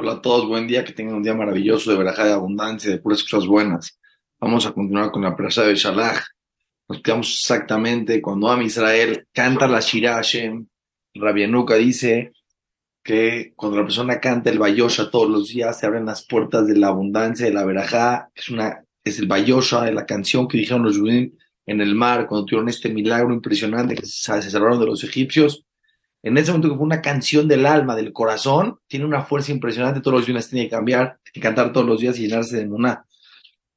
Hola a todos, buen día, que tengan un día maravilloso de verajá de abundancia, de puras cosas buenas. Vamos a continuar con la presa de Shalach. Nos quedamos exactamente cuando Am Israel canta la Shira Hashem. Dice que cuando la persona canta el Bayosha todos los días se abren las puertas de la abundancia, de la verajá. Es, una, es el Bayosha de la canción que dijeron los judíos en el mar cuando tuvieron este milagro impresionante que se salvaron de los egipcios en ese momento que fue una canción del alma, del corazón, tiene una fuerza impresionante, todos los días tiene que cambiar, tiene que cantar todos los días y llenarse de muná.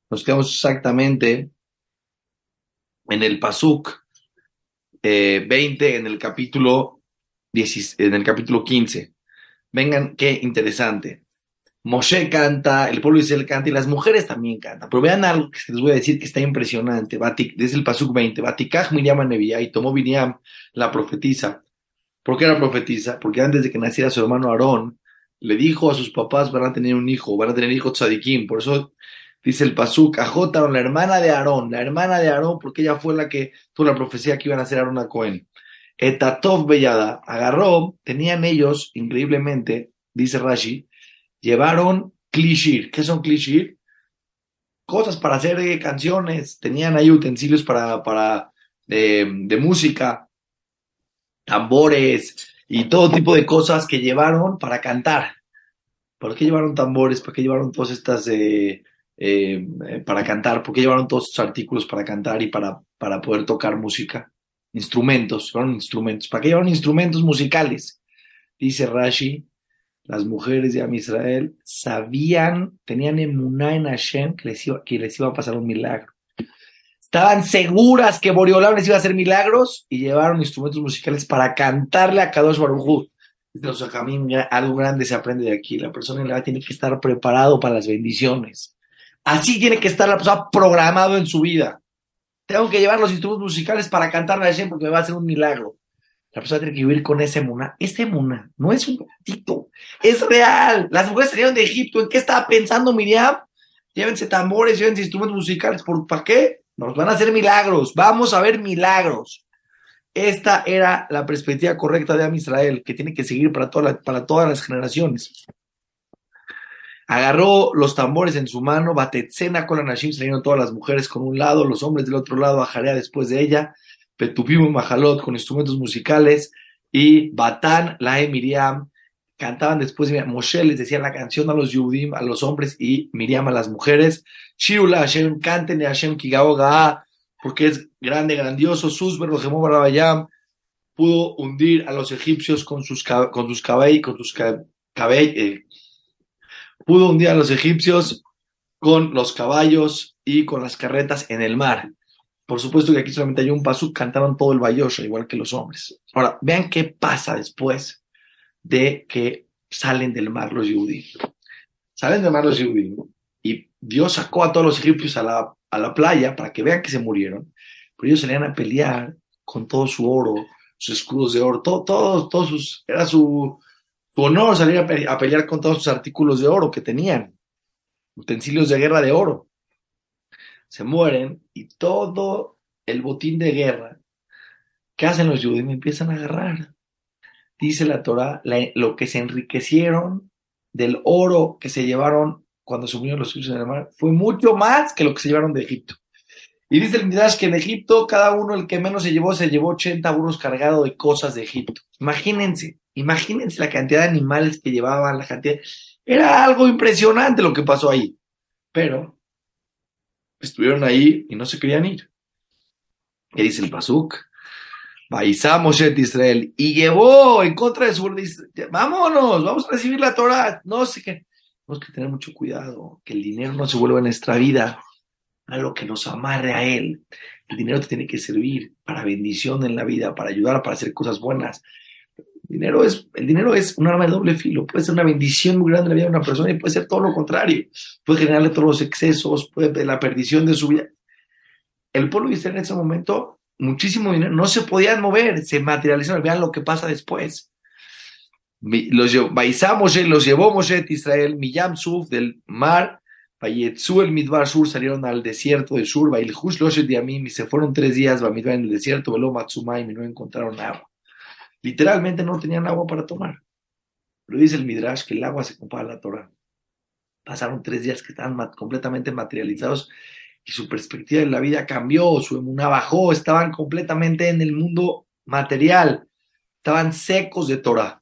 Nos quedamos exactamente en el Pasuk eh, 20, en el capítulo 10, en el capítulo 15. Vengan, qué interesante. Moshe canta, el pueblo de Israel canta y las mujeres también cantan. Pero vean algo que les voy a decir que está impresionante. Desde el Pasuk 20. Batikaj Miriam Nevía y tomó Miriam, la profetisa, ¿Por qué era profetisa? Porque antes de que naciera su hermano Aarón, le dijo a sus papás, van a tener un hijo, van a tener hijo tzadikim. Por eso dice el Pasuk, Ajota, la hermana de Aarón, la hermana de Aarón, porque ella fue la que tuvo la profecía que iban a hacer Aarón a Cohen. Etatov Bellada, agarró, tenían ellos, increíblemente, dice Rashi, llevaron klishir. ¿Qué son klishir? Cosas para hacer eh, canciones, tenían ahí utensilios para, para de, de música, tambores y todo tipo de cosas que llevaron para cantar. ¿Por qué llevaron tambores? ¿Por qué llevaron todas estas eh, eh, para cantar? ¿Por qué llevaron todos estos artículos para cantar y para, para poder tocar música? Instrumentos, llevaron instrumentos. ¿Para qué llevaron instrumentos musicales? Dice Rashi, las mujeres de Am Israel sabían, tenían emuná en Hashem que les, iba, que les iba a pasar un milagro. Estaban seguras que Boreolam les iba a hacer milagros y llevaron instrumentos musicales para cantarle a Kadosh Baruj algo grande se aprende de aquí. La persona en la tiene que estar preparado para las bendiciones. Así tiene que estar la persona programado en su vida. Tengo que llevar los instrumentos musicales para cantarle a Hashem porque me va a hacer un milagro. La persona tiene que vivir con ese muna. Este muna no es un gatito, es real. Las mujeres salieron de Egipto. ¿En qué estaba pensando Miriam? Llévense tambores, llévense instrumentos musicales. ¿Por, ¿Para qué? Nos van a hacer milagros, vamos a ver milagros. Esta era la perspectiva correcta de Am Israel, que tiene que seguir para, para todas las generaciones. Agarró los tambores en su mano, Batetzena con la Nashim, salieron todas las mujeres con un lado, los hombres del otro lado, Ajarea después de ella, Petupim y con instrumentos musicales, y Batán, la Miriam, cantaban después, Moshe les decía la canción a los Yudim, a los hombres, y Miriam a las mujeres. Shirula Hashem, canten a Hashem Kigaoga, porque es grande, grandioso. Susber, Barabayam, pudo hundir a los egipcios con sus, con sus con sus cabellos, eh, pudo hundir a los egipcios con los caballos y con las carretas en el mar. Por supuesto que aquí solamente hay un paso, cantaron todo el bayosha, igual que los hombres. Ahora, vean qué pasa después de que salen del mar los judíos. Salen del mar los judíos y Dios sacó a todos los egipcios a la, a la playa para que vean que se murieron, pero ellos salían a pelear con todo su oro, sus escudos de oro, todo, todos, todos sus, era su, su honor salir a, a pelear con todos sus artículos de oro que tenían, utensilios de guerra de oro. Se mueren y todo el botín de guerra que hacen los judíos empiezan a agarrar dice la Torah, lo que se enriquecieron del oro que se llevaron cuando se unieron los egipcios en el mar, fue mucho más que lo que se llevaron de Egipto. Y dice el Midrash que en Egipto, cada uno, el que menos se llevó, se llevó 80 burros cargados de cosas de Egipto. Imagínense, imagínense la cantidad de animales que llevaban, la cantidad. Era algo impresionante lo que pasó ahí. Pero estuvieron ahí y no se querían ir. ¿Qué dice el Pasuk? Baisá Moshe Israel y llevó en contra de su vámonos, vamos a recibir la Torah. No sé qué. Tenemos que tener mucho cuidado, que el dinero no se vuelva en nuestra vida a lo que nos amarre a él. El dinero te tiene que servir para bendición en la vida, para ayudar, para hacer cosas buenas. El dinero es, el dinero es un arma de doble filo. Puede ser una bendición muy grande en la vida de una persona y puede ser todo lo contrario. Puede generarle todos los excesos, puede la perdición de su vida. El pueblo de Israel en ese momento muchísimo dinero, no se podían mover, se materializaron, vean lo que pasa después. Los baizamos, los llevó Moshe Israel, Miyam Suf del mar, Bayetzu el Midbar Sur salieron al desierto del sur, Bailhush Loshet Yamim y se fueron tres días en el desierto, Velo Matsumaim y no encontraron agua. Literalmente no tenían agua para tomar. Pero dice el Midrash que el agua se compara a la Torah. Pasaron tres días que estaban completamente materializados y su perspectiva de la vida cambió, su emuná bajó, estaban completamente en el mundo material, estaban secos de Torah.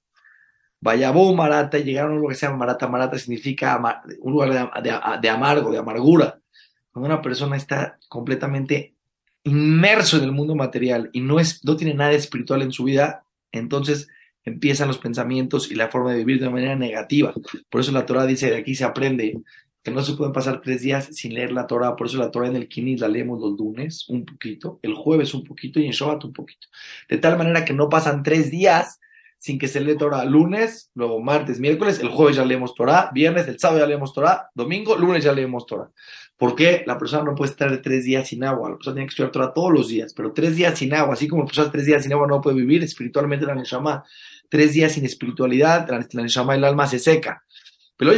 Vayabó Marata llegaron a un lugar que se llama Marata. Marata significa un lugar de, amargo, de amargura. Cuando una persona está completamente inmerso en el mundo material y no, es, no tiene nada espiritual en su vida, entonces empiezan los pensamientos y la forma de vivir de una manera negativa. Por eso la Torah dice, de aquí se aprende no se pueden pasar tres días sin leer la Torah, por eso la Torah en el Kinis la leemos los lunes un poquito, el jueves un poquito y en Shabbat un poquito. De tal manera que no pasan tres días sin que se lee Torah. Lunes, luego martes, miércoles, el jueves ya leemos Torah, viernes, el sábado ya leemos Torah, domingo, lunes ya leemos Torah. ¿Por qué? La persona no puede estar tres días sin agua, la persona tiene que estudiar Torah todos los días, pero tres días sin agua, así como la persona tres días sin agua no puede vivir espiritualmente la Neshama, tres días sin espiritualidad, la, la Neshama, el alma se seca. Pero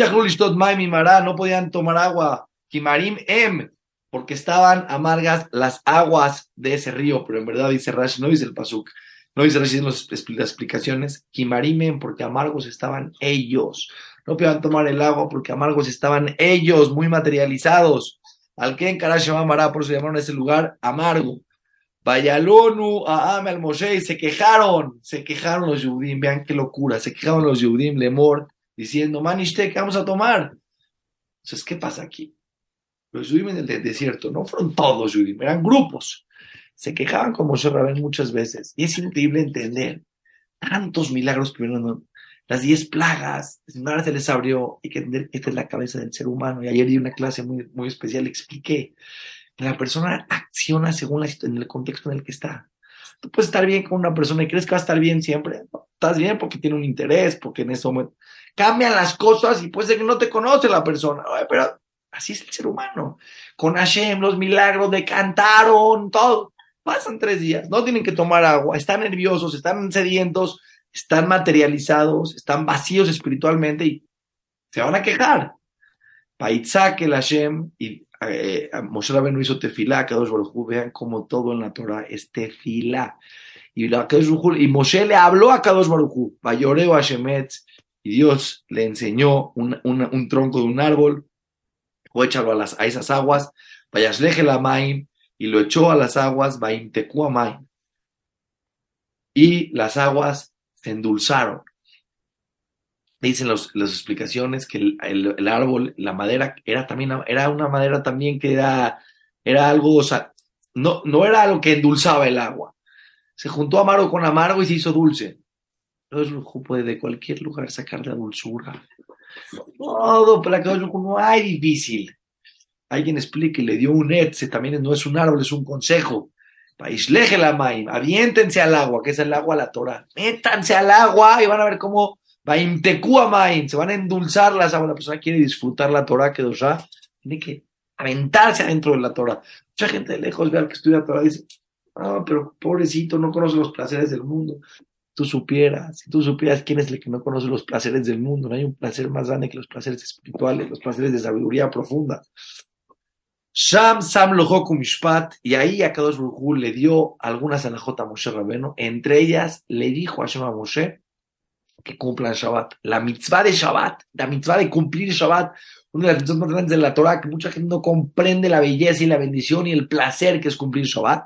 no podían tomar agua. Kimarim Em, porque estaban amargas las aguas de ese río. Pero en verdad dice Rashi, no dice el Pasuk, no dice Rashi en las explicaciones. Kimarim Em, porque amargos estaban ellos. No podían tomar el agua porque amargos estaban ellos, muy materializados. Al que en Mara, por eso llamaron a ese lugar amargo. Vayalonu, Aame al Moshe, se quejaron, se quejaron los Yudim, vean qué locura, se quejaron los Yudim, Lemor, diciendo, Manishte, ¿qué vamos a tomar? Entonces, ¿qué pasa aquí? Los Yudim en el desierto no fueron todos Yudim, eran grupos. Se quejaban como Moshe Rabén muchas veces. Y es increíble entender tantos milagros que vieron, las diez plagas, nada se les abrió. Hay que entender que esta es la cabeza del ser humano. Y ayer di una clase muy, muy especial, expliqué que la persona acciona según la, en el contexto en el que está. Tú puedes estar bien con una persona y crees que va a estar bien siempre. estás bien porque tiene un interés, porque en ese momento cambian las cosas y puede ser que no te conoce la persona, pero así es el ser humano. Con Hashem, los milagros decantaron, todo. Pasan tres días, no tienen que tomar agua, están nerviosos, están sedientos, están materializados, están vacíos espiritualmente y se van a quejar. Paitzak el Hashem y eh, Moshe Rabbeinu hizo tefilá, Kadosh Baruj vean como todo en la Torah es tefilá. Y, la, y Moshe le habló a Kadosh Baruj Vayoreo Hashemetz, y Dios le enseñó un, tronco de un árbol, o échalo a, esas aguas, la maim, y lo echó a las aguas, maim. Y las aguas se endulzaron. Dicen las explicaciones que el, árbol, la madera, era también era una madera también que era, era algo, o sea, no, no era algo que endulzaba el agua. Se juntó amargo con amargo y se hizo dulce. Kadosh puede de cualquier lugar sacar la dulzura. Todo para Kadosh no hay difícil. Alguien explique, le dio un etze, también no es un árbol, es un consejo. Paisleje la maim, aviéntense al agua, que es el agua la Torah. Métanse al agua y van a ver cómo vaimtekua maim, se van a endulzar las aguas. La persona quiere disfrutar la Torah, que dosha, tiene que aventarse adentro de la Torah. Mucha gente de lejos ve al que estudia Torah y dice, ah, pero pobrecito, no conoce los placeres del mundo tú supieras, si tú supieras quién es el que no conoce los placeres del mundo, no hay un placer más grande que los placeres espirituales, los placeres de sabiduría profunda. Sham Sam Mishpat, y ahí a Kadosh le dio algunas alajot a Moshe Rabeno, entre ellas le dijo a Shema Moshe que cumplan Shabbat. La mitzvah de Shabbat, la mitzvah de cumplir Shabbat, una de las mitzvahs más grandes de la Torah, que mucha gente no comprende la belleza y la bendición y el placer que es cumplir Shabbat,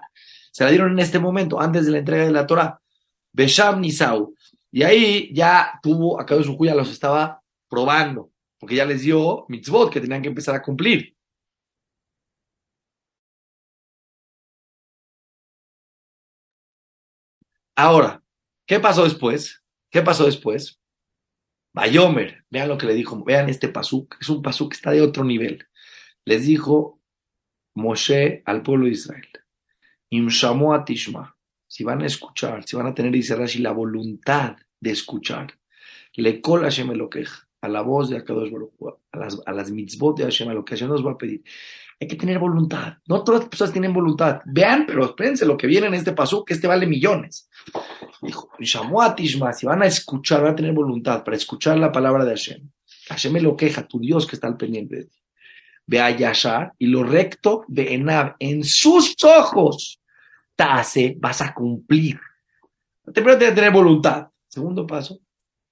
se la dieron en este momento, antes de la entrega de la Torah. Besham Nisau. Y ahí ya tuvo, a su ya los estaba probando, porque ya les dio mitzvot que tenían que empezar a cumplir. Ahora, ¿qué pasó después? ¿Qué pasó después? Bayomer, vean lo que le dijo, vean este pasuk, es un pasuk que está de otro nivel. Les dijo Moshe al pueblo de Israel, Imshamu Tishma, si van a escuchar, si van a tener, dice Rashi, la voluntad de escuchar, le cola Hashem a la voz de Akadosh Baruch a las, a las mitzvot de Hashem, a lo que Hashem nos va a pedir. Hay que tener voluntad. No todas las personas tienen voluntad. Vean, pero espérense lo que viene en este paso, que este vale millones. Dijo, si van a escuchar, van a tener voluntad para escuchar la palabra de Hashem. Hashem me lo queja, tu Dios que está al pendiente de ti. Ve a Yashar y lo recto de Enab en sus ojos hace, vas a cumplir. Primero tienes que tener voluntad. Segundo paso,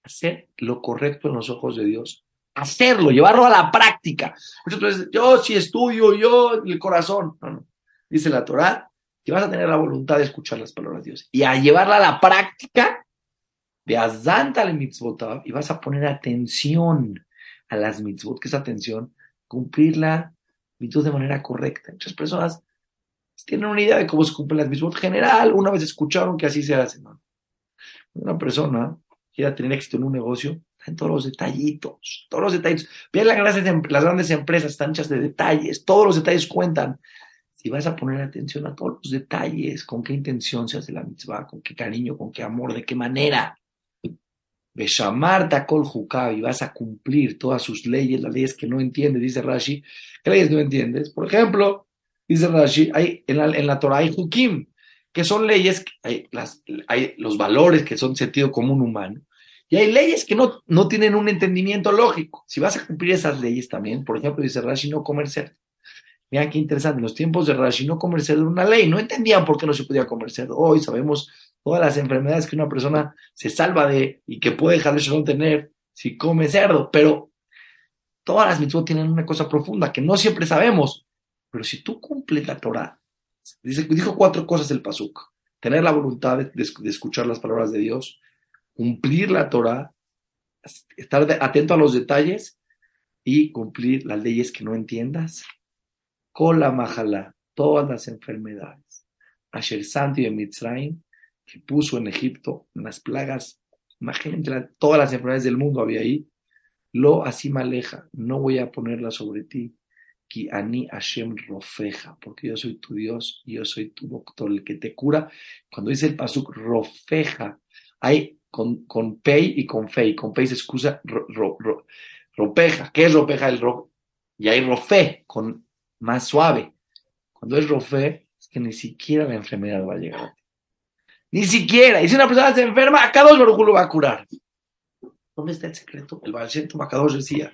hacer lo correcto en los ojos de Dios. Hacerlo, llevarlo a la práctica. Veces, yo sí estudio, yo el corazón. No. Dice la Torah que vas a tener la voluntad de escuchar las palabras de Dios y a llevarla a la práctica, de azanta le mitzvot y vas a poner atención a las mitzvot, que es atención, cumplirla de manera correcta. Muchas personas tienen una idea de cómo se cumplen las mitzvot general, una vez escucharon que así se hace. ¿no? Una persona quiera tener éxito en un negocio, está en todos los detallitos, todos los detallitos. Vean las grandes, las grandes empresas, están hechas de detalles, todos los detalles cuentan. Si vas a poner atención a todos los detalles, con qué intención se hace la mitzvah, con qué cariño, con qué amor, de qué manera. Beshamar Takol y vas a cumplir todas sus leyes, las leyes que no entiendes, dice Rashi. ¿Qué leyes no entiendes? Por ejemplo, dice Rashi, hay, en, la, en la Torah hay Hukim, que son leyes, hay, los valores que son sentido común humano, y hay leyes que no, no tienen un entendimiento lógico. Si vas a cumplir esas leyes también, por ejemplo, dice Rashi, no comer cerdo. Vean qué interesante, en los tiempos de Rashi no comer cerdo era una ley, no entendían por qué no se podía comer cerdo. Hoy sabemos todas las enfermedades que una persona se salva de y que puede dejar de no tener si come cerdo, pero todas las mitzvot tienen una cosa profunda que no siempre sabemos, pero si tú cumples la Torah, dice, dijo cuatro cosas el Pasuk, tener la voluntad de, de, escuchar las palabras de Dios, cumplir la Torah, estar atento a los detalles y cumplir las leyes que no entiendas, con la majalá, todas las enfermedades, Asher Santi de Mitzrayim, que puso en Egipto, las plagas, imagínate, todas las enfermedades del mundo había ahí, lo así maleja, no voy a ponerla sobre ti, ki ani Hashem rofeja, porque yo soy tu Dios, yo soy tu doctor, el que te cura. Cuando dice el pasuk rofeja, hay con, con pei y con fei, con pei se excusa ropeja, ¿qué es ropeja? El ro, y hay rofe, con más suave. Cuando es rofe, es que ni siquiera la enfermedad va a llegar a. Ni siquiera. Y si una persona se enferma, acá dos lo va a curar. ¿Dónde está el secreto? El Baal Macados decía,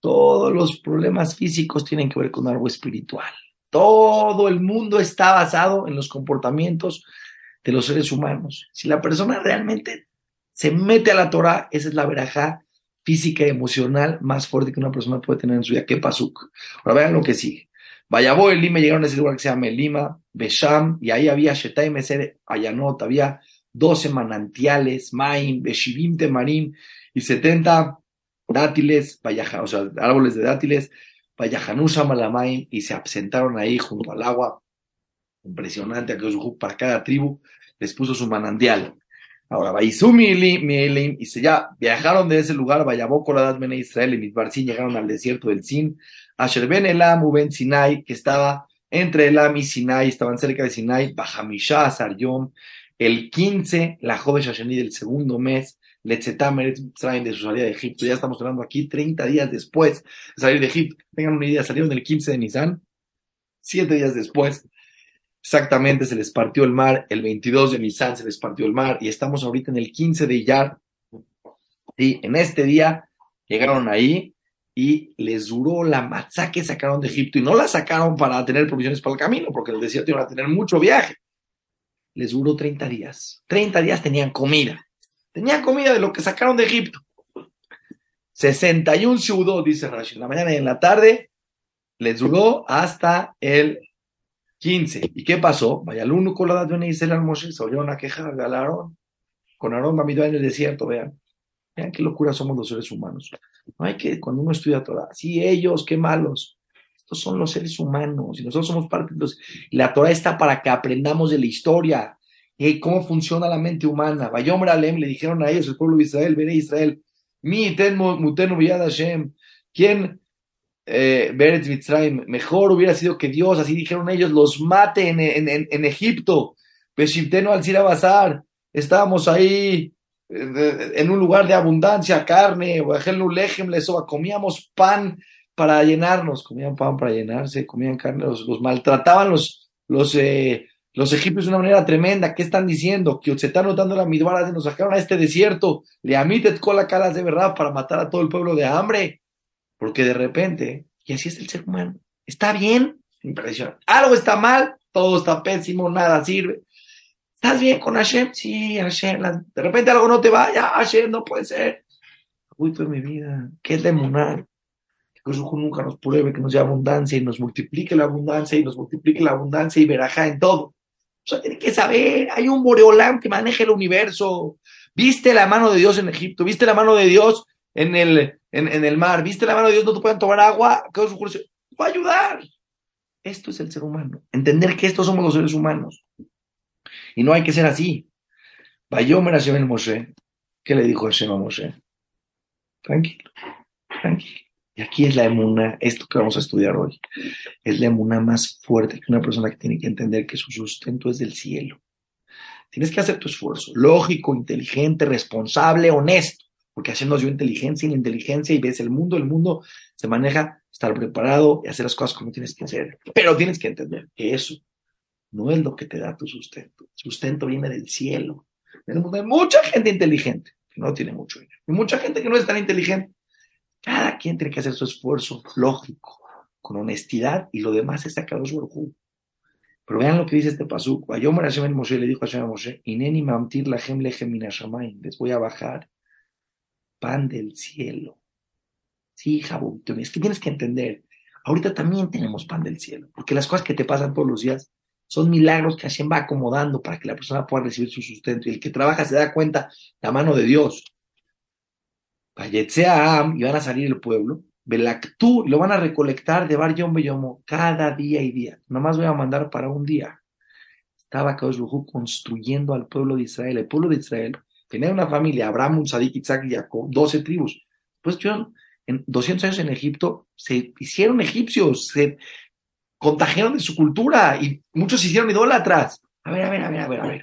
todos los problemas físicos tienen que ver con algo espiritual. Todo el mundo está basado en los comportamientos de los seres humanos. Si la persona realmente se mete a la Torah, esa es la verajá física y emocional más fuerte que una persona puede tener en su vida. ¿Qué pasuk? Ahora vean lo que sigue. Vayabó el Lima, llegaron a ese lugar que se llama Lima, Besham, y ahí había Shetai Meser Ayanot, había 12 manantiales, Maim, Beshivim Temarim, y 70 dátiles, o sea, árboles de dátiles, Vayahanusha Malamaim, y se absentaron ahí junto al agua. Impresionante, para cada tribu les puso su manantial. Ahora, Vaizumi y se ya viajaron de ese lugar, Koradat Bene Israel y Midbarsin llegaron al desierto del Sin, Asher Ben Elam Ben Sinai, que estaba entre Elam y Sinai, estaban cerca de Sinai, Bajamisha Asaryom, el 15, la joven Shasheni del segundo mes, Letzetamer traen de su salida de Egipto. Ya estamos hablando aquí 30 días después de salir de Egipto. Tengan una idea, salieron el 15 de Nisan, siete días después. Exactamente, se les partió el mar. El 22 de Nisan se les partió el mar. Y estamos ahorita en el 15 de Iyar. Y en este día llegaron ahí y les duró la matzá que sacaron de Egipto y no la sacaron para tener provisiones para el camino, porque el desierto iban a tener mucho viaje. Les duró 30 días. 30 días tenían comida. Tenían comida de lo que sacaron de Egipto. 61 ciudad, dice Rashi, en la mañana y en la tarde les duró hasta el 15. ¿Y qué pasó? Vaya el uno con la Israel Moshe, se oyeron a quejar de Aarón. Con Aarón Bamidó en el desierto, vean. Vean qué locura somos los seres humanos. No hay que, cuando uno estudia Torah, sí, ellos, qué malos. Estos son los seres humanos y nosotros somos parte de los. La Torah está para que aprendamos de la historia y cómo funciona la mente humana. Vayom Alem le dijeron a ellos, el pueblo de Israel, veré Israel, mi mutenu Hashem. ¿Quién? Eh, mejor hubiera sido que Dios, así dijeron ellos, los mate en, en, en, en Egipto. Beshiptenu al Bazar. Estábamos ahí en un lugar de abundancia, carne, comíamos pan para llenarnos, comían pan para llenarse, comían carne, los, maltrataban los, los, eh, los egipcios de una manera tremenda. ¿Qué están diciendo? Que se están notando la midwara, nos sacaron a este desierto, le amitet la calas de verdad para matar a todo el pueblo de hambre. Porque de repente, y así es el ser humano, está bien, impresionante. Algo está mal, todo está pésimo, nada sirve ¿Estás bien con Hashem? Sí, Hashem. De repente algo no te va, ya, Hashem, no puede ser. Uy, en mi vida, ¿qué es la emunar? Que Dios nunca nos pruebe, que nos dé abundancia y nos multiplique la abundancia y nos multiplique la abundancia y verajá en todo. O tiene que saber, hay un Boreolam que maneja el universo. Viste la mano de Dios en Egipto, viste la mano de Dios en el, en, el mar, viste la mano de Dios, no te pueden tomar agua, que va a ayudar. Esto es el ser humano. Entender que estos somos los seres humanos. Y no hay que ser así. Vayomer Hashem el Moshe. ¿Qué le dijo Hashem a Moshe? Tranquilo, tranquilo. Y aquí es la emuna, esto que vamos a estudiar hoy, es la emuna más fuerte que una persona que tiene que entender que su sustento es del cielo. Tienes que hacer tu esfuerzo, lógico, inteligente, responsable, honesto, porque Hashem nos dio inteligencia y la inteligencia y ves el mundo, el mundo se maneja, estar preparado y hacer las cosas como tienes que hacer. Pero tienes que entender que eso no es lo que te da tu sustento. El sustento viene del cielo. Hay mucha gente inteligente que no tiene mucho dinero. Y mucha gente que no es tan inteligente. Cada quien tiene que hacer su esfuerzo lógico, con honestidad, y lo demás es sacar su orgullo. Pero vean lo que dice este pasuk. Moshe le dijo a Hashem Moshe, Ineni mamtir la les voy a bajar pan del cielo. Sí, Jabú, es que tienes que entender. Ahorita también tenemos pan del cielo, porque las cosas que te pasan todos los días son milagros que Hashem va acomodando para que la persona pueda recibir su sustento. Y el que trabaja se da cuenta la mano de Dios. Y van a salir el pueblo. Belactú, lo van a recolectar de Bar Yom Beyomo cada día y día. Nomás voy a mandar para un día. Estaba Kadosh construyendo al pueblo de Israel. El pueblo de Israel tenía una familia, Abraham, Sadik, Isaac y Jacob, 12 tribus. Pues yo, en 200 años en Egipto, se hicieron egipcios, se contagiaron de su cultura y muchos se hicieron idólatras. A ver, a ver, a ver, a ver, a ver.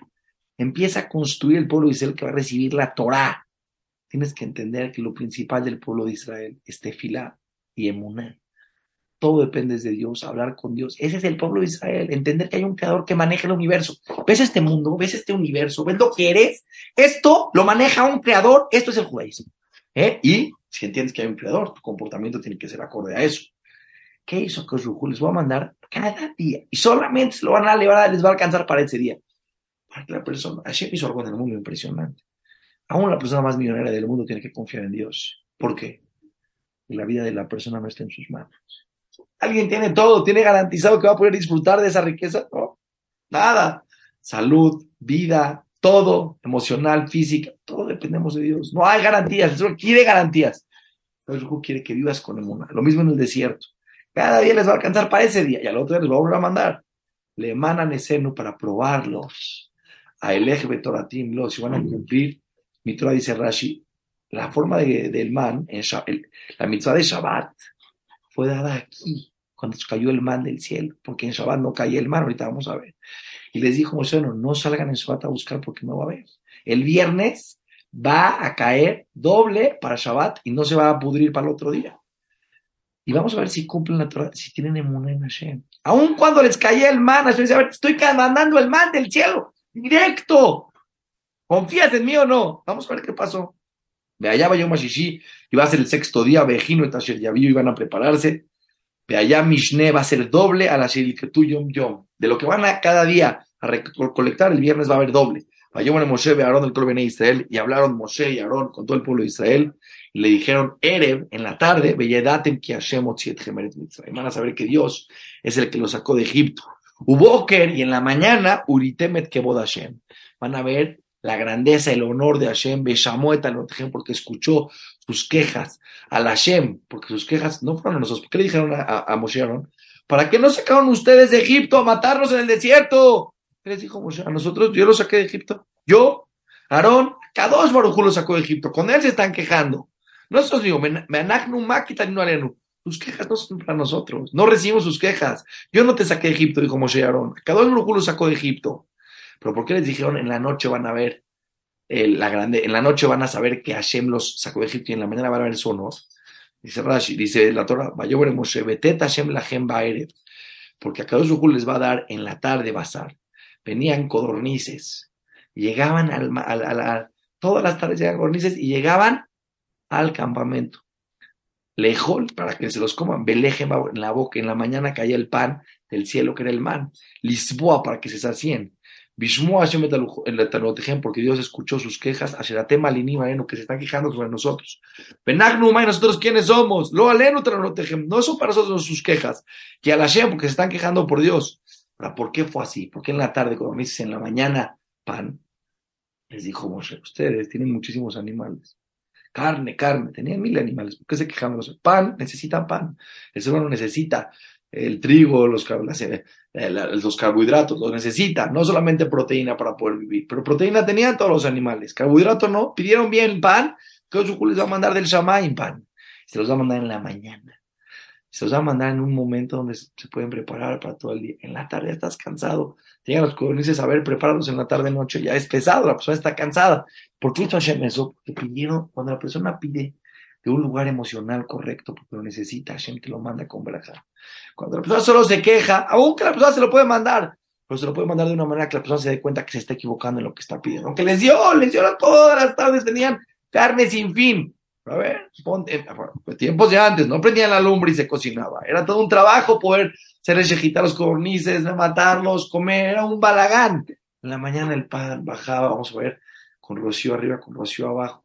Empieza a construir el pueblo de Israel que va a recibir la Torah. Tienes que entender que lo principal del pueblo de Israel es tefilá y emuná. Todo depende de Dios, hablar con Dios. Ese es el pueblo de Israel, entender que hay un creador que maneja el universo. ¿Ves este mundo? ¿Ves este universo? ¿Ves lo que eres? Esto lo maneja un creador, esto es el judaísmo. ¿Eh? Y si entiendes que hay un creador, tu comportamiento tiene que ser acorde a eso. ¿Qué hizo Koshruhu? Les voy a mandar cada día. Y solamente se lo van a les va a alcanzar para ese día. Para que la persona, Hashem hizo algo en el mundo impresionante. Aún la persona más millonaria del mundo tiene que confiar en Dios. ¿Por qué? la vida de la persona no está en sus manos. ¿Alguien tiene todo? ¿Tiene garantizado que va a poder disfrutar de esa riqueza? No, nada. Salud, vida, todo, emocional, física, todo dependemos de Dios. No hay garantías, Él quiere garantías. Dios quiere que vivas con emuna. Lo mismo en el desierto. Cada día les va a alcanzar para ese día y al otro día les va a volver a mandar. Le emanan eseno para probarlos. A el eje los si van a cumplir. Mitra dice Rashi, la forma del man, en la mitzvah de Shabbat, fue dada aquí, cuando cayó el man del cielo, porque en Shabbat no caía el man, ahorita vamos a ver. Y les dijo Moshe, no, no salgan en Shabbat a buscar porque no va a haber. El viernes va a caer doble para Shabbat y no se va a pudrir para el otro día. Y vamos a ver si cumplen la Torah, si tienen emuná en Hashem. Aun cuando les caía el man, Hashem dice, a ver, estoy mandando el man del cielo, directo. ¿Confías en mí o no? Vamos a ver qué pasó. De allá va Mashishi, y va a ser el sexto día, Vejino y Tasher Yaviyo iban a prepararse. De allá Mishne va a ser doble a la tú Yom Yom. De lo que van a cada día a recolectar, el viernes va a haber doble. Vayó Moshe, Aarón del Colben Israel, y hablaron Moshe y Aarón con todo el pueblo de Israel, le dijeron, Erev, en la tarde, que Hashem Van a saber que Dios es el que lo sacó de Egipto. Uboker, y en la mañana, Uritemet Kebod. Van a ver la grandeza, el honor de Hashem, porque escuchó sus quejas al Hashem, porque sus quejas no fueron a nosotros. ¿Por qué le dijeron a, a, Moshe Aaron? ¿Para qué no sacaron ustedes de Egipto a matarnos en el desierto? ¿Qué les dijo Moshe? A nosotros, yo lo saqué de Egipto. Yo, Aarón, dos Barujú lo sacó de Egipto. Con él se están quejando. No os digo, sus quejas no son para nosotros, no recibimos sus quejas. Yo no te saqué de Egipto, dijo Moshe Aarón. Cada uno lo sacó de Egipto. Pero ¿por qué les dijeron en la noche van a ver la grande, en la noche van a saber que Hashem los sacó de Egipto y en la mañana van a ver su honor? Dice Rashi, dice la Torah, ver Moshe, betet Hashem la porque a cada uno les va a dar en la tarde bazar. Venían codornices, llegaban al, al, todas las tardes llegaban codornices y llegaban al campamento. Lejol, para que se los coman, beleje en la boca, en la mañana caía el pan del cielo que era el man. Lisboa, para que se sacien. El porque Dios escuchó sus quejas, que se están quejando sobre nosotros. Benagnu y nosotros quiénes somos, lo no son para nosotros sus quejas, que al Hashem, porque se están quejando por Dios. Ahora, ¿por qué fue así? ¿Por qué en la tarde, cuando me dices en la mañana, pan? Les dijo Moshe, ustedes tienen muchísimos animales. Carne, carne, tenían mil animales. ¿Por qué se quejan los pan? Necesitan pan. El ser humano necesita el trigo, los, carbohidratos, los necesita, no solamente proteína para poder vivir, pero proteína tenían todos los animales, carbohidratos no, pidieron bien pan, que les va a mandar del Shammai pan, se los va a mandar en la mañana, se los va a mandar en un momento donde se pueden preparar para todo el día, en la tarde estás cansado, llegan los codornices a ver, preparados en la tarde noche, ya es pesado, la persona está cansada, ¿por qué hizo Hashem eso? Porque pidieron, cuando la persona pide de un lugar emocional correcto, porque lo necesita, Hashem te lo manda con braja. Cuando la persona solo se queja, aunque la persona se lo puede mandar, pero se lo puede mandar de una manera que la persona se dé cuenta que se está equivocando en lo que está pidiendo. Aunque les dio, les dio todas las tardes, tenían carne sin fin. A ver, ponte, pues, tiempos de antes, no prendían la lumbre y se cocinaba. Era todo un trabajo poder hacer ejejitar los cornices, matarlos, comer, era un balagán. En la mañana el pan bajaba, vamos a ver, con rocío arriba, con rocío abajo.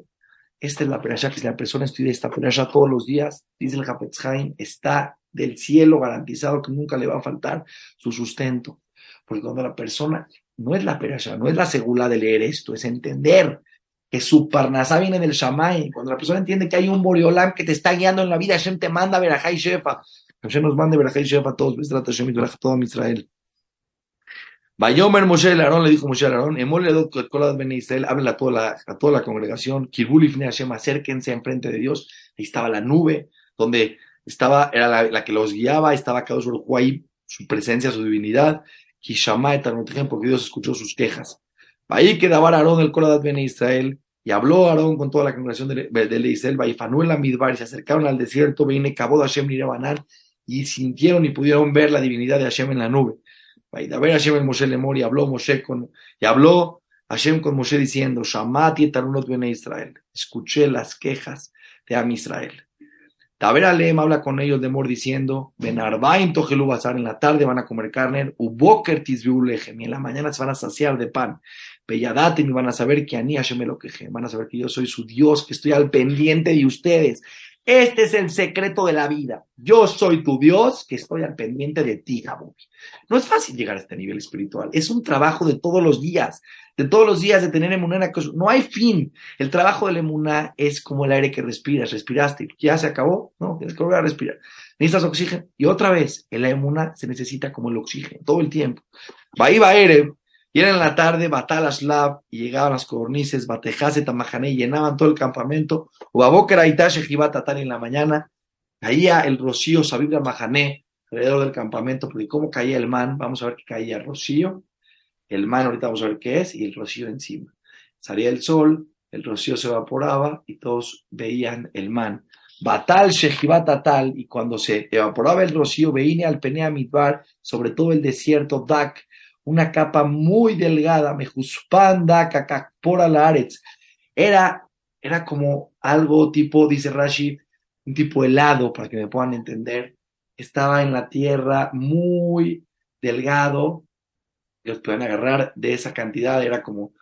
Esta es la perasha que si la persona estudia esta perasha todos los días, dice el Hafetz está del cielo garantizado que nunca le va a faltar su sustento. Porque cuando la persona, no es la perasha, no es la segula de leer esto, es entender que su parnasá viene del Shamay. Cuando la persona entiende que hay un Boreolam que te está guiando en la vida, Hashem te manda a y Shefa. Hashem nos manda a y Shefa a todos, Hashem y todo Israel. Bayomer Moshe el Aarón le dijo Moshe el Aarón, Israel, hablen a toda la, a toda la congregación, Kirbulifne Hashem, acérquense enfrente de Dios. Ahí estaba la nube, donde estaba, era la, que los guiaba, estaba cada uno ahí, su presencia, su divinidad. Kishama porque Dios escuchó sus quejas. Ahí quedaba Aarón el Koladad Ben Israel, y habló Aarón con toda la congregación de, de, Israel, Baifanú en la Midbar, y se acercaron al desierto, vine, Cabo de Hashem y sintieron y pudieron ver la divinidad de Hashem en la nube. Vaidaber Hashem el Moshe Lemor y habló Moshe con, y habló Hashem con Moshe diciendo, Shamati etarunot bene Israel, escuché las quejas de Am Israel. Taber Alem habla con ellos de Mor diciendo, Benarbaim tojelu bazar, en la tarde van a comer carne, uboker tisbiu lechem, y en la mañana se van a saciar de pan. Belladatem y van a saber que Ani Hashem me lo queje, van a saber que yo soy su Dios, que estoy al pendiente de ustedes. Este es el secreto de la vida. Yo soy tu Dios que estoy al pendiente de ti, Jabubi. No es fácil llegar a este nivel espiritual. Es un trabajo de todos los días, de todos los días de tener emuná. No hay fin. El trabajo de la emuná es como el aire que respiras. Respiraste, ya se acabó. No, tienes que volver a respirar. Necesitas oxígeno. Y otra vez, en la emuná se necesita como el oxígeno, todo el tiempo. Va va Ere, y era en la tarde, Batalaslav, y llegaban las codornices, Batejase, Tamajané, y llenaban todo el campamento. Ubabokera, Itashe, Jibatatán en la mañana. Caía el rocío, Sabibra, Majané, alrededor del campamento, porque cómo caía el man, vamos a ver que caía el rocío. El man, ahorita vamos a ver qué es, y el rocío encima. Salía el sol, el rocío se evaporaba y todos veían el man. Batal Shejibatatal, y cuando se evaporaba el rocío, veía al Penea Midbar, sobre todo el desierto Dak, una capa muy delgada, mejuspanda, por Aretz. Era, era como algo tipo, dice Rashi, un tipo helado, para que me puedan entender. Estaba en la tierra muy delgado, los pueden agarrar de esa cantidad, era como,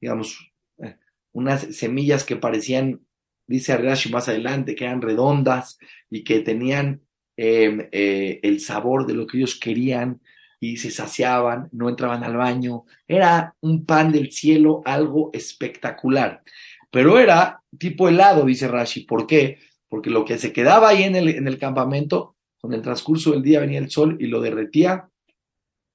digamos, eh, unas semillas que parecían, dice Rashi más adelante, que eran redondas y que tenían em, eh, el sabor de lo que ellos querían y se saciaban, no entraban al baño. Era un pan del cielo, algo espectacular. Pero era tipo helado, dice Rashi. ¿Por qué? Porque lo que se quedaba ahí en el, en el campamento, con el transcurso del día venía el sol y lo derretía.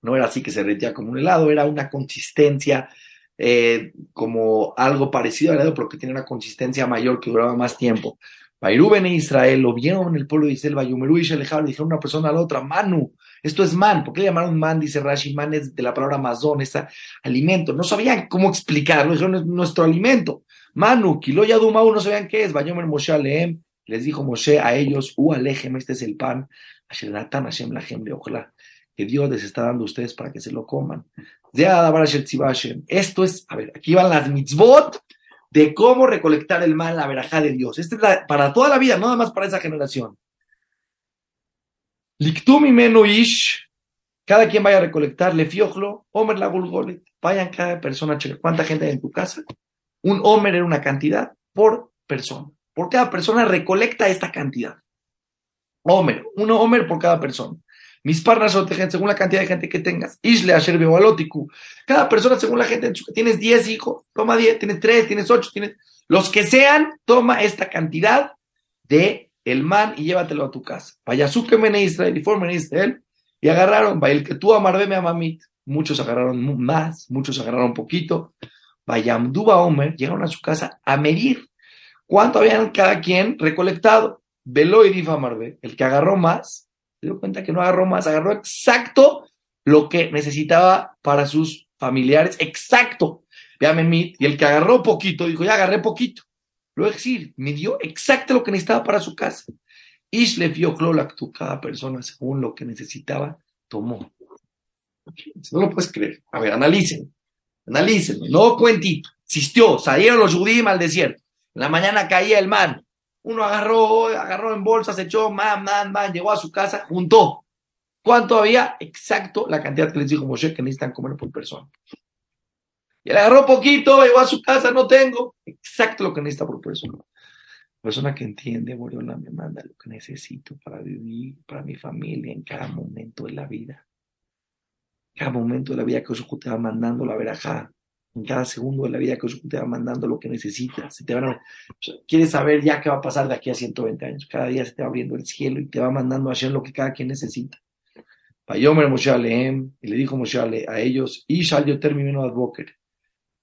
No era así que se derretía como un helado, era una consistencia eh, como algo parecido al helado, pero que tenía una consistencia mayor que duraba más tiempo. Bairuben e Israel lo vieron en el pueblo de Israel, Bayumerú y Shelejar, dijeron una persona a la otra, Manu, esto es man. ¿Por qué le llamaron man? Dice Rashi, man es de la palabra mazón, es alimento. No sabían cómo explicarlo, eso es nuestro alimento. Manu, Kilo Yadumau, no sabían qué es. Bayomer Moshe Aleem, les dijo Moshe a ellos, U Alejem, este es el pan. Asheratan Hashem Lahem de ojalá que Dios les está dando a ustedes para que se lo coman. Esto es, a ver, aquí van las mitzvot de cómo recolectar el mal, la verajá de Dios. Esto es para toda la vida, no nada más para esa generación. Liktum ish, Cada quien vaya a recolectar, le fiojlo, Homer la gulgolet. Vayan cada persona a checar cuánta gente hay en tu casa. Un Homer era una cantidad por persona. Por cada persona recolecta esta cantidad. Homer, uno Homer por cada persona. Mis parnas según la cantidad de gente que tengas. Isle Asher. Cada persona según la gente. Tienes 10 hijos, toma 10, tienes 3, tienes 8, tienes. Los que sean, toma esta cantidad de el man y llévatelo a tu casa. Vaya en Israel y formen Israel. Y agarraron, vaya el que tú amarbeme a mamit. Muchos agarraron más, muchos agarraron poquito. Vaya Amduba Omer, llegaron a su casa a medir cuánto habían cada quien recolectado. Velo y Difa Marbe, el que agarró más, se dio cuenta que no agarró más, agarró exacto lo que necesitaba para sus familiares, exacto. Vean, y el que agarró poquito, dijo, ya agarré poquito. Luego decir, me dio exacto lo que necesitaba para su casa. Ishle vio tú, cada persona según lo que necesitaba, tomó. No lo puedes creer. A ver, analicen. Analicen. No cuentito. Existió. Salieron los judíos al desierto. En la mañana caía el man. Uno agarró, agarró en bolsas, echó, man, man, man, llegó a su casa, juntó. ¿Cuánto había? Exacto la cantidad que les dijo Moshe que necesitan comer por persona. Y le agarró poquito, llegó a su casa, no tengo. Exacto lo que necesita por persona. Persona que entiende, Boriola me manda lo que necesito para vivir, para mi familia, en cada momento de la vida. Cada momento de la vida que Oshuk te mandando la verajá. En cada segundo de la vida que te va mandando lo que necesitas. te van quieres saber ya qué va a pasar de aquí a 120 años. Cada día se te va abriendo el cielo y te va mandando a hacer lo que cada quien necesita. Payomer Moshe y le dijo Moshe a ellos, y yo termino Advoker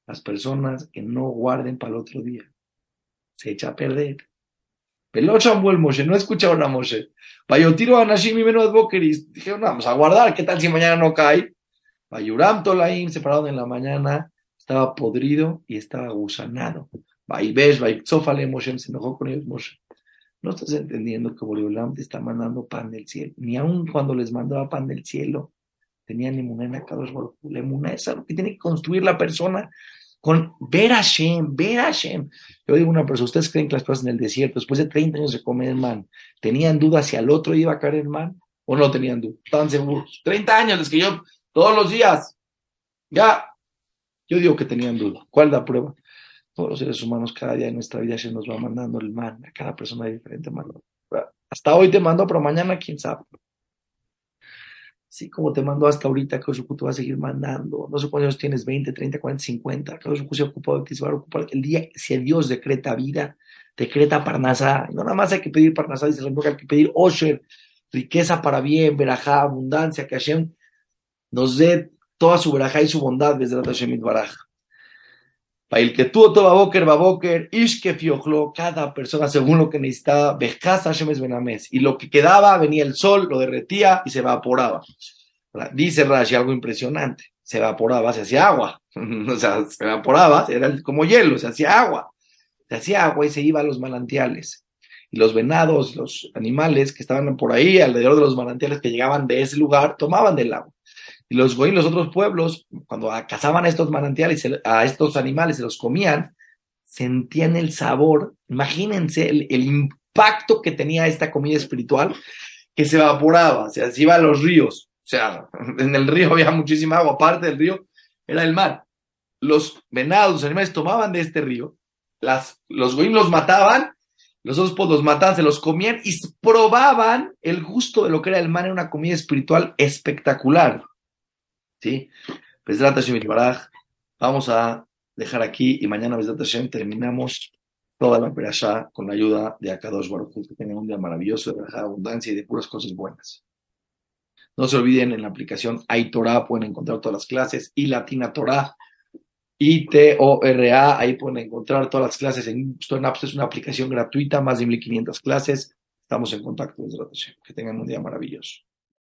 las personas que no guarden para el otro día. Se echa a perder. Pelocha el Moshe, no escucharon a Moshe. yo tiro a Nashim y menos Bokeris. Dijeron, vamos a guardar, ¿qué tal si mañana no cae? Payuram Tolaim se pararon en la mañana, estaba podrido y estaba gusanado. Vaibesh, Vaipzofale Moshe, se enojó con ellos Moshe. No estás entendiendo que Boreolam te está mandando pan del cielo. Ni aun cuando les mandaba pan del cielo, tenían emuná Kadosh La emuná es algo que tiene que construir la persona con ver a Hashem, ver a Hashem. Yo digo una persona, ¿ustedes creen que las cosas en el desierto, después de 30 años de comer el man, tenían duda si al otro iba a caer el man o no tenían duda? Estaban seguros. 30 años, es que yo todos los días, ya, yo digo que tenían duda. ¿Cuál da prueba? Todos los seres humanos, cada día de nuestra vida se nos va mandando el man, a cada persona diferente mano. Hasta hoy te mando, pero mañana quién sabe. Así como te mandó hasta ahorita, que te va a seguir mandando. No sé cuántos tienes, 20, 30, 40, 50. Kaushuk se ocupó de ti, se va a ocupar. El día, si Dios decreta vida, decreta parnasá. No nada más hay que pedir parnasá, dice el hay que pedir osher, riqueza para bien, verajá, abundancia, que Hashem nos dé toda su verajá y su bondad la Hashem Baraj. Para el que tuvo toda boker, baboker, ishke fiojlo, cada persona según lo que necesitaba, bejas Hashem benames. Y lo que quedaba, venía el sol, lo derretía y se evaporaba. Dice Rashi algo impresionante. Se evaporaba, se hacía agua. o sea, se evaporaba, era como hielo, se hacía agua. Se hacía agua y se iba a los manantiales. Y los venados, los animales que estaban por ahí, alrededor de los manantiales que llegaban de ese lugar, tomaban del agua. Y los goyim, los otros pueblos, cuando cazaban a estos manantiales, a estos animales, se los comían, sentían el sabor. Imagínense el, impacto que tenía esta comida espiritual que se evaporaba, o sea, se iba a los ríos. O sea, en el río había muchísima agua, aparte del río era el mar. Los venados, los animales tomaban de este río, las, los goyim los mataban, los otros pues los mataban, se los comían y probaban el gusto de lo que era el mar en una comida espiritual espectacular. ¿Sí? Vamos a dejar aquí y mañana, Besrat Hashem, terminamos toda la perashá con la ayuda de Akadosh Baruch que tengan un día maravilloso de abundancia y de puras cosas buenas. No se olviden, en la aplicación iTorah pueden encontrar todas las clases y Latina Torah, I-T-O-R-A, ahí pueden encontrar todas las clases en StoreNaps, es una aplicación gratuita, más de 1500 clases. Estamos en contacto, desde Que tengan un día maravilloso.